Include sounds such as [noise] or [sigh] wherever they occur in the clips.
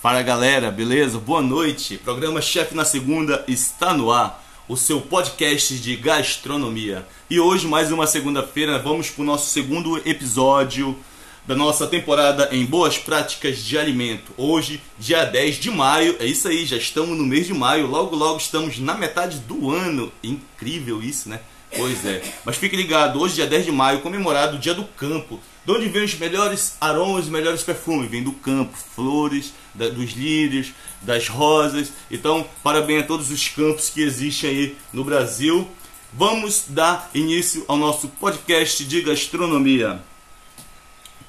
Fala galera, beleza? Boa noite. Programa Chefe na Segunda está no ar, o seu podcast de gastronomia. E hoje, mais uma segunda-feira, vamos para o nosso segundo episódio da nossa temporada em Boas Práticas de Alimento. Hoje, dia 10 de maio, é isso aí, já estamos no mês de maio, logo logo estamos na metade do ano. Incrível isso, né? Pois é. Mas fique ligado, hoje, dia 10 de maio, comemorado o Dia do Campo. De onde vem os melhores aromas e melhores perfumes? Vem do campo, flores, da, dos lírios, das rosas. Então, parabéns a todos os campos que existem aí no Brasil. Vamos dar início ao nosso podcast de gastronomia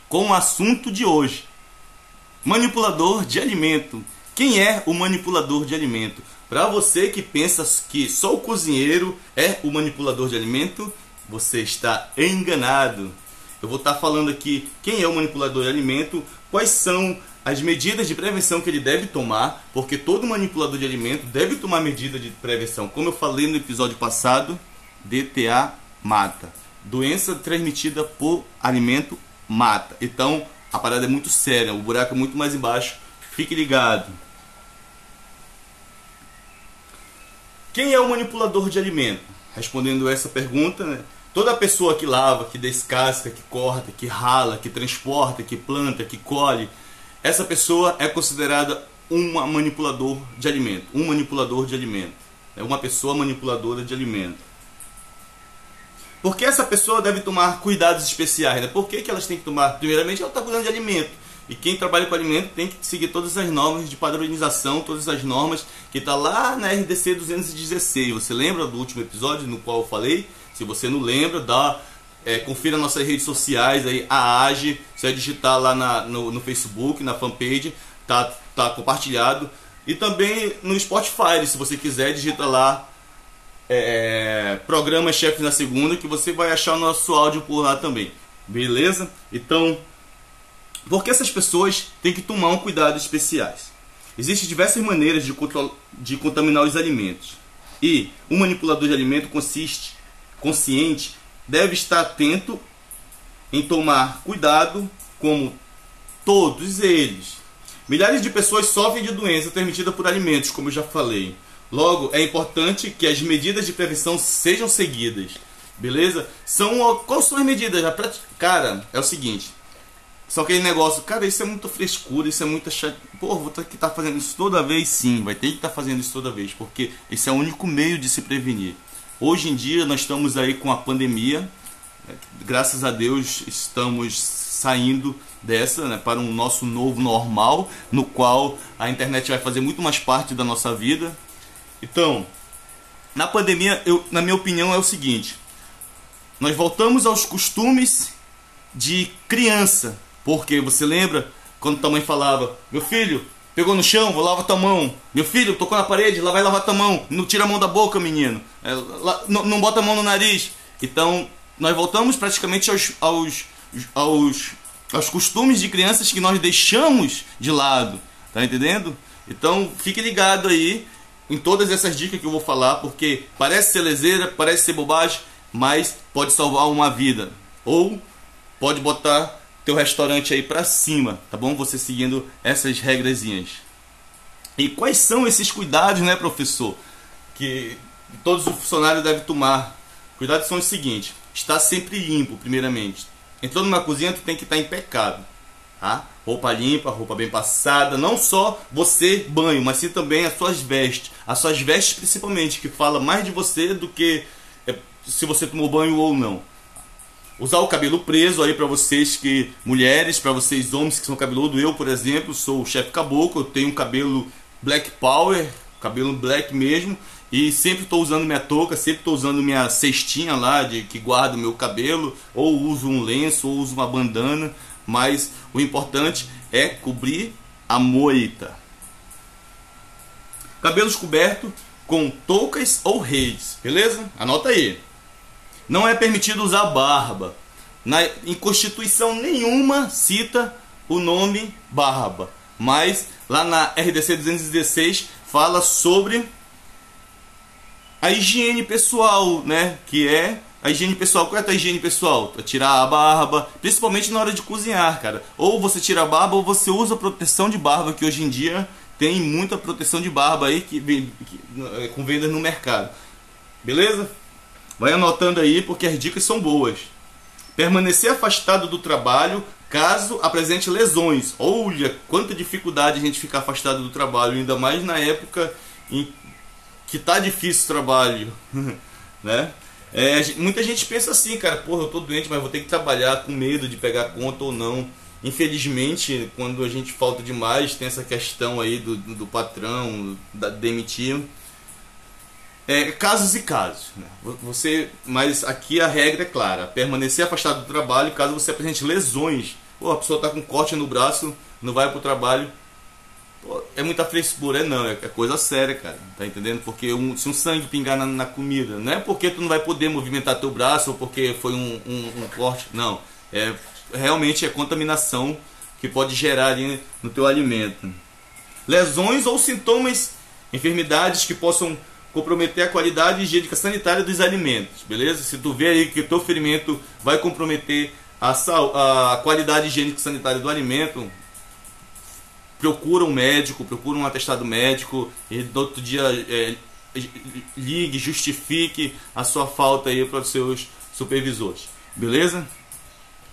com o assunto de hoje: manipulador de alimento. Quem é o manipulador de alimento? Para você que pensa que só o cozinheiro é o manipulador de alimento, você está enganado. Eu vou estar falando aqui quem é o manipulador de alimento, quais são as medidas de prevenção que ele deve tomar, porque todo manipulador de alimento deve tomar medida de prevenção. Como eu falei no episódio passado, DTA mata. Doença transmitida por alimento mata. Então, a parada é muito séria, o buraco é muito mais embaixo. Fique ligado. Quem é o manipulador de alimento? Respondendo essa pergunta, né? Toda pessoa que lava, que descasca, que corta, que rala, que transporta, que planta, que colhe, essa pessoa é considerada um manipulador de alimento, um manipulador de alimento, é uma pessoa manipuladora de alimento. Por que essa pessoa deve tomar cuidados especiais? Né? Por que, que elas têm que tomar? Primeiramente, ela está cuidando de alimento. E quem trabalha com alimento tem que seguir todas as normas de padronização, todas as normas que está lá na RDC 216. Você lembra do último episódio no qual eu falei? Se você não lembra, dá, é, confira nossas redes sociais aí, a AGE, você vai digitar lá na, no, no Facebook, na fanpage, tá, tá compartilhado. E também no Spotify, se você quiser, digita lá é, programa Chefe na Segunda, que você vai achar o nosso áudio por lá também. Beleza? Então, porque essas pessoas têm que tomar um cuidado especiais. Existem diversas maneiras de, de contaminar os alimentos. E um manipulador de alimento consiste, consciente deve estar atento em tomar cuidado como todos eles. Milhares de pessoas sofrem de doença transmitida por alimentos, como eu já falei. Logo, é importante que as medidas de prevenção sejam seguidas. Beleza? São quais são as medidas? Cara, é o seguinte, só aquele negócio, cara, isso é muita frescura, isso é muita chat... Pô, vou ter que estar tá fazendo isso toda vez? Sim, vai ter que estar tá fazendo isso toda vez, porque esse é o único meio de se prevenir. Hoje em dia nós estamos aí com a pandemia, né, graças a Deus estamos saindo dessa né, para um nosso novo normal, no qual a internet vai fazer muito mais parte da nossa vida. Então, na pandemia, eu, na minha opinião, é o seguinte: nós voltamos aos costumes de criança, porque você lembra quando tua mãe falava: Meu filho, pegou no chão, vou lavar tua mão. Meu filho, tocou na parede, lá vai lavar tua mão. Não tira a mão da boca, menino. É, lá, não, não, bota a mão no nariz. Então, nós voltamos praticamente aos, aos, aos, aos costumes de crianças que nós deixamos de lado. Tá entendendo? Então, fique ligado aí em todas essas dicas que eu vou falar, porque parece ser lezeira, parece ser bobagem, mas pode salvar uma vida. Ou pode botar teu restaurante aí para cima, tá bom? Você seguindo essas regrazinhas. E quais são esses cuidados, né, professor? Que todos os funcionários devem tomar. Cuidados são os seguintes: estar sempre limpo, primeiramente. Entrou numa cozinha, tu tem que estar impecável, tá? Roupa limpa, roupa bem passada, não só você banho, mas sim também as suas vestes. As suas vestes principalmente, que fala mais de você do que é, se você tomou banho ou não usar o cabelo preso aí para vocês que mulheres, para vocês homens que são cabeludo, eu, por exemplo, sou o chefe caboclo, eu tenho um cabelo black power, cabelo black mesmo, e sempre estou usando minha touca, sempre estou usando minha cestinha lá de que guarda o meu cabelo, ou uso um lenço, ou uso uma bandana, mas o importante é cobrir a moita. Cabelos cobertos com toucas ou redes, beleza? Anota aí. Não é permitido usar barba. Na, em Constituição nenhuma cita o nome barba. Mas lá na RDC 216 fala sobre a higiene pessoal, né? Que é A higiene pessoal, qual é a higiene pessoal? Tirar a barba, principalmente na hora de cozinhar, cara. Ou você tira a barba ou você usa proteção de barba, que hoje em dia tem muita proteção de barba aí que, que, é, com vendas no mercado. Beleza? Vai anotando aí porque as dicas são boas. Permanecer afastado do trabalho caso apresente lesões. Olha quanta dificuldade a gente ficar afastado do trabalho, ainda mais na época em que tá difícil o trabalho, [laughs] né? É, muita gente pensa assim, cara, porra, eu tô doente, mas vou ter que trabalhar com medo de pegar conta ou não. Infelizmente, quando a gente falta demais, tem essa questão aí do, do patrão, da demitir. É, casos e casos. Né? Você, mas aqui a regra é clara: permanecer afastado do trabalho caso você apresente lesões. Pô, a pessoa está com corte no braço, não vai para o trabalho, Pô, é muita frescura, é não, é, é coisa séria, cara. Tá entendendo? Porque um, se um sangue pingar na, na, comida, não é porque tu não vai poder movimentar teu braço ou porque foi um, um, um corte, não. É realmente é contaminação que pode gerar ali no teu alimento. Lesões ou sintomas, enfermidades que possam comprometer a qualidade higiênica sanitária dos alimentos, beleza? Se tu vê aí que o teu ferimento vai comprometer a, a qualidade higiênica sanitária do alimento, procura um médico, procura um atestado médico e no outro dia é, ligue, justifique a sua falta aí para os seus supervisores, beleza?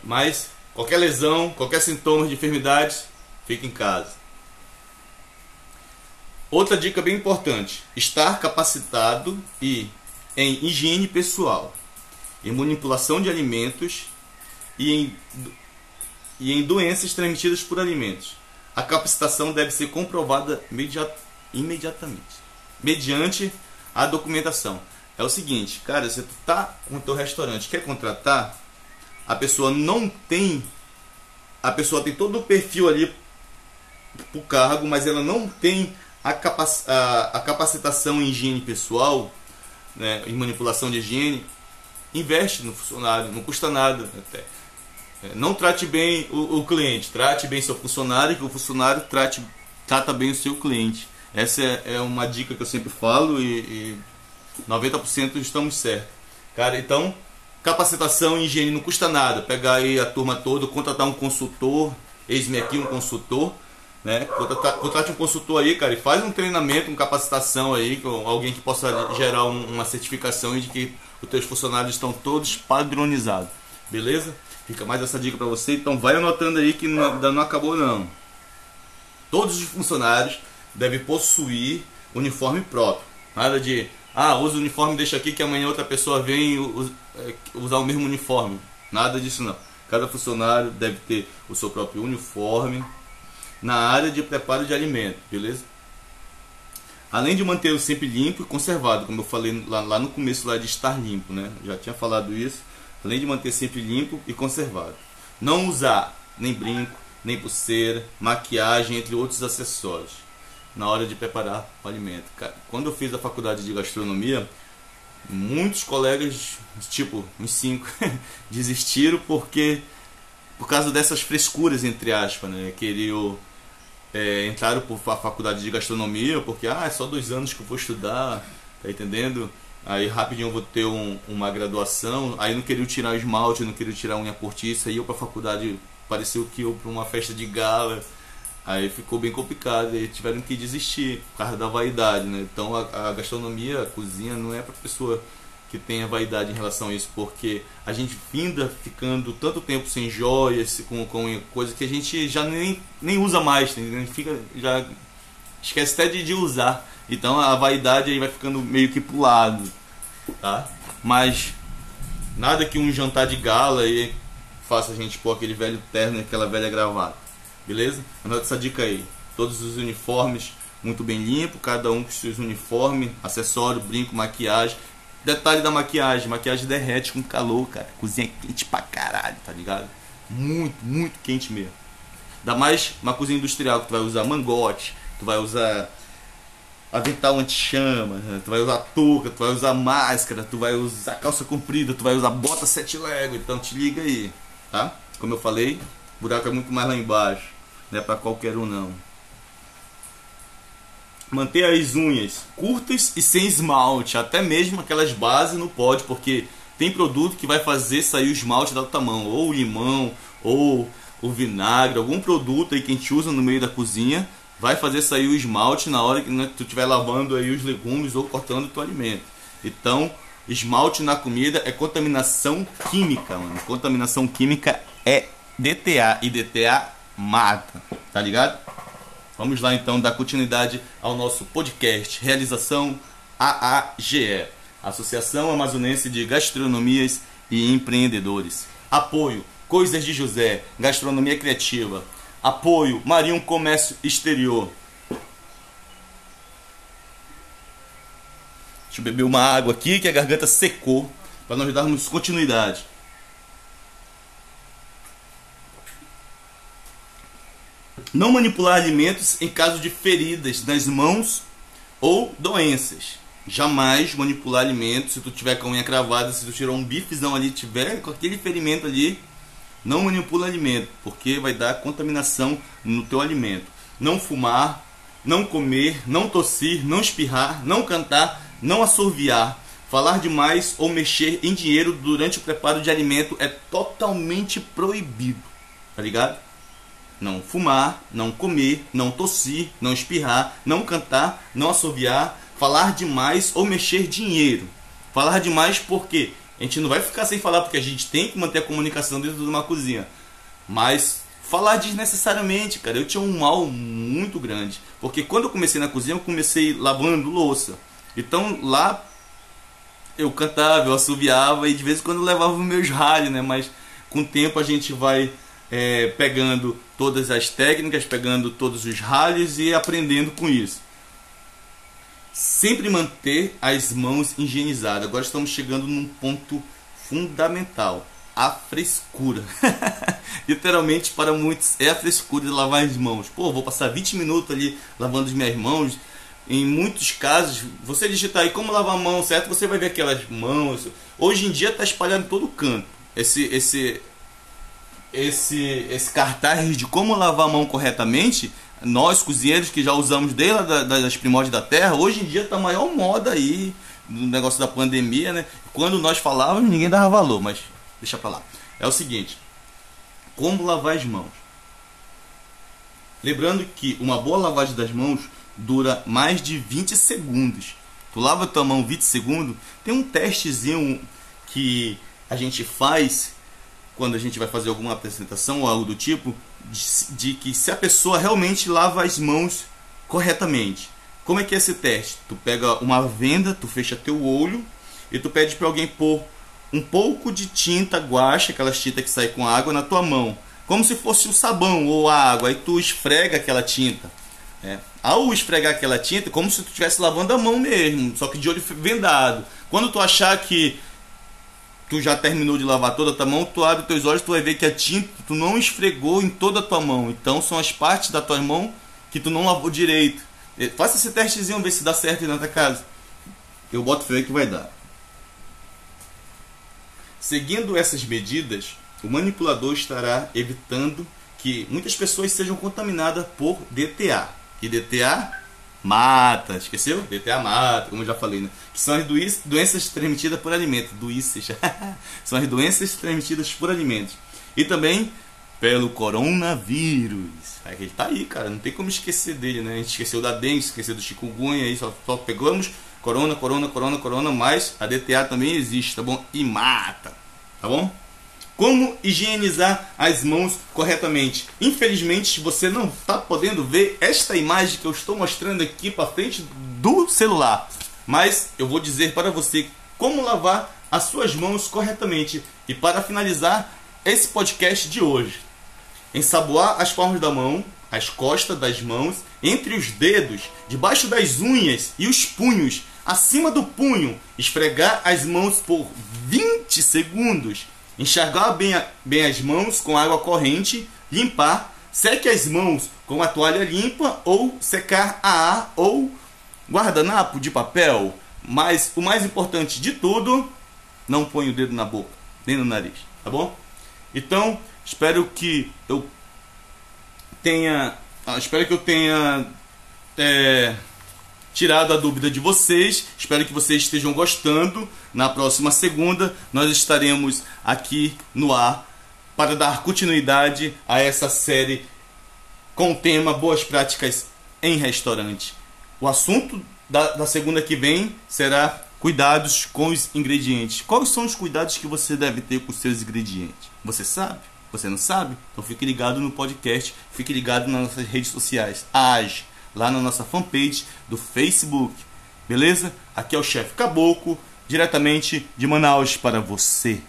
Mas qualquer lesão, qualquer sintoma de enfermidade, fique em casa. Outra dica bem importante: estar capacitado e em higiene pessoal, em manipulação de alimentos e em, e em doenças transmitidas por alimentos a capacitação deve ser comprovada imediatamente, mediante a documentação. É o seguinte, cara, você tá com o teu restaurante, quer contratar, a pessoa não tem, a pessoa tem todo o perfil ali pro cargo, mas ela não tem a, capac, a, a capacitação em higiene pessoal, né, em manipulação de higiene, investe no funcionário, não custa nada até. É, não trate bem o, o, cliente, trate bem seu funcionário, que o funcionário trate, trata bem o seu cliente. Essa é, é uma dica que eu sempre falo e, e 90% estamos certos. Cara, então, capacitação em higiene não custa nada. Pegar aí a turma toda, contratar um consultor, eis-me aqui um consultor, né? Contrate um consultor aí, cara, e faz um treinamento, uma capacitação aí, com alguém que possa gerar um, uma certificação de que os teus funcionários estão todos padronizados. Beleza? Fica mais essa dica para você. Então vai anotando aí que não, não acabou não. Todos os funcionários devem possuir uniforme próprio. Nada de, ah, usa o uniforme, deixa aqui que amanhã outra pessoa vem é, usar o mesmo uniforme. Nada disso não. Cada funcionário deve ter o seu próprio uniforme na área de preparo de alimento, beleza? Além de mantê-lo sempre limpo e conservado, como eu falei lá, lá no começo lá de estar limpo, né? Já tinha falado isso além de manter sempre limpo e conservado. Não usar nem brinco, nem pulseira, maquiagem, entre outros acessórios na hora de preparar o alimento. Quando eu fiz a faculdade de gastronomia, muitos colegas, tipo uns cinco, [laughs] desistiram porque por causa dessas frescuras entre aspas, né? Queriam é, entraram por a faculdade de gastronomia porque ah é só dois anos que eu vou estudar, tá entendendo? Aí rapidinho eu vou ter um, uma graduação. Aí não queria tirar o esmalte, não queria tirar a unha portiça. Aí eu pra faculdade pareceu que eu pra uma festa de gala. Aí ficou bem complicado. Aí tiveram que desistir por causa da vaidade, né? Então a, a gastronomia, a cozinha não é pra pessoa que tenha vaidade em relação a isso, porque a gente finda ficando tanto tempo sem joias, com, com coisa que a gente já nem, nem usa mais, fica, já esquece até de, de usar. Então a vaidade aí vai ficando meio que pro lado, tá? Mas nada que um jantar de gala aí faça a gente pôr aquele velho terno e aquela velha gravata, beleza? Anota essa dica aí. Todos os uniformes muito bem limpo, cada um com seus uniformes, acessório, brinco, maquiagem. Detalhe da maquiagem, maquiagem derrete com calor, cara. Cozinha quente pra caralho, tá ligado? Muito, muito quente mesmo. Ainda mais uma cozinha industrial que tu vai usar mangote, tu vai usar avental anti-chama, né? tu vai usar touca, tu vai usar máscara, tu vai usar calça comprida, tu vai usar bota sete lego, então te liga aí, tá? Como eu falei, buraco é muito mais lá embaixo, não é para qualquer um não. Manter as unhas curtas e sem esmalte, até mesmo aquelas bases não pode, porque tem produto que vai fazer sair o esmalte da tua mão, ou o limão, ou o vinagre, algum produto aí que a gente usa no meio da cozinha, vai fazer sair o esmalte na hora que né, tu estiver lavando aí os legumes ou cortando o teu alimento. Então, esmalte na comida é contaminação química, mano. Contaminação química é DTA e DTA mata, tá ligado? Vamos lá então dar continuidade ao nosso podcast Realização AAGE, Associação Amazonense de Gastronomias e Empreendedores. Apoio Coisas de José, Gastronomia Criativa. Apoio Marinho Comércio Exterior. Deixa eu beber uma água aqui que a garganta secou para nós darmos continuidade. Não manipular alimentos em caso de feridas nas mãos ou doenças. Jamais manipular alimentos se tu tiver com a unha cravada, se tu tirou um bifezão ali, tiver com aquele ferimento ali, não manipula alimento, porque vai dar contaminação no teu alimento. Não fumar, não comer, não tossir, não espirrar, não cantar, não assoviar, falar demais ou mexer em dinheiro durante o preparo de alimento é totalmente proibido. Tá ligado? Não fumar, não comer, não tossir, não espirrar, não cantar, não assoviar, falar demais ou mexer dinheiro. Falar demais porque a gente não vai ficar sem falar porque a gente tem que manter a comunicação dentro de uma cozinha. Mas falar desnecessariamente, cara, eu tinha um mal muito grande. Porque quando eu comecei na cozinha, eu comecei lavando louça. Então lá eu cantava, eu assoviava e de vez em quando eu levava meus ralhos, né? Mas com o tempo a gente vai é, pegando todas as técnicas, pegando todos os ralhos e aprendendo com isso. Sempre manter as mãos higienizadas. Agora estamos chegando num ponto fundamental: a frescura. [laughs] Literalmente, para muitos, é a frescura de lavar as mãos. Pô, vou passar 20 minutos ali lavando as minhas mãos. Em muitos casos, você digitar aí como lavar a mão, certo? Você vai ver aquelas mãos. Hoje em dia está espalhado em todo canto. Esse, esse esse, esse cartaz de como lavar a mão corretamente, nós cozinheiros que já usamos desde a, das primórdias da terra, hoje em dia a maior moda aí, no negócio da pandemia, né? Quando nós falávamos, ninguém dava valor, mas deixa pra lá. É o seguinte: como lavar as mãos? Lembrando que uma boa lavagem das mãos dura mais de 20 segundos. Tu lava tua mão 20 segundos, tem um testezinho que a gente faz quando a gente vai fazer alguma apresentação ou algo do tipo, de, de, que se a pessoa realmente lava as mãos corretamente. Como é que é esse teste? Tu pega uma venda, tu fecha teu olho e tu pede para alguém pôr um pouco de tinta guache, aquela tinta que sai com água, na tua mão, como se fosse o sabão ou a água. Aí tu esfrega aquela tinta. É. Ao esfregar aquela tinta, como se tu estivesse lavando a mão mesmo, só que de olho vendado. Quando tu achar que tu já terminou de lavar toda a tua mão, tu abre teus olhos, tu vai ver que a tinta tu não esfregou em toda a tua mão. Então são as partes da tua mão que tu não lavou direito. Faça esse testezinho, ver se dá certo aí na tua casa. Eu boto fé que vai dar. Seguindo essas medidas, o manipulador estará evitando que muitas pessoas sejam contaminadas por DTA. E DTA mata, esqueceu? DTA mata, como eu já falei, né? Que são as doenças transmitidas por alimento. Doenças. [laughs] são as doenças transmitidas por alimentos. E também pelo coronavírus. Ele tá aí, cara. Não tem como esquecer dele, né? A gente esqueceu da dengue, esqueceu do chikungunya aí, só, só pegamos corona, corona, corona, corona, mas a DTA também existe, tá bom? E mata, tá bom? Como higienizar as mãos corretamente? Infelizmente, você não está podendo ver esta imagem que eu estou mostrando aqui para frente do celular. Mas eu vou dizer para você como lavar as suas mãos corretamente. E para finalizar esse podcast de hoje, ensaboar as palmas da mão, as costas das mãos, entre os dedos, debaixo das unhas e os punhos, acima do punho, esfregar as mãos por 20 segundos enxagar bem, a, bem as mãos com água corrente, limpar, seque as mãos com a toalha limpa ou secar a ar ou guardanapo de papel. Mas o mais importante de tudo, não põe o dedo na boca, nem no nariz, tá bom? Então, espero que eu tenha, ah, espero que eu tenha é, tirado a dúvida de vocês. Espero que vocês estejam gostando. Na próxima segunda, nós estaremos aqui no ar para dar continuidade a essa série com o tema Boas Práticas em Restaurante. O assunto da, da segunda que vem será cuidados com os ingredientes. Quais são os cuidados que você deve ter com os seus ingredientes? Você sabe? Você não sabe? Então fique ligado no podcast, fique ligado nas nossas redes sociais. Age lá na nossa fanpage do Facebook. Beleza? Aqui é o chefe Caboclo, diretamente de Manaus para você.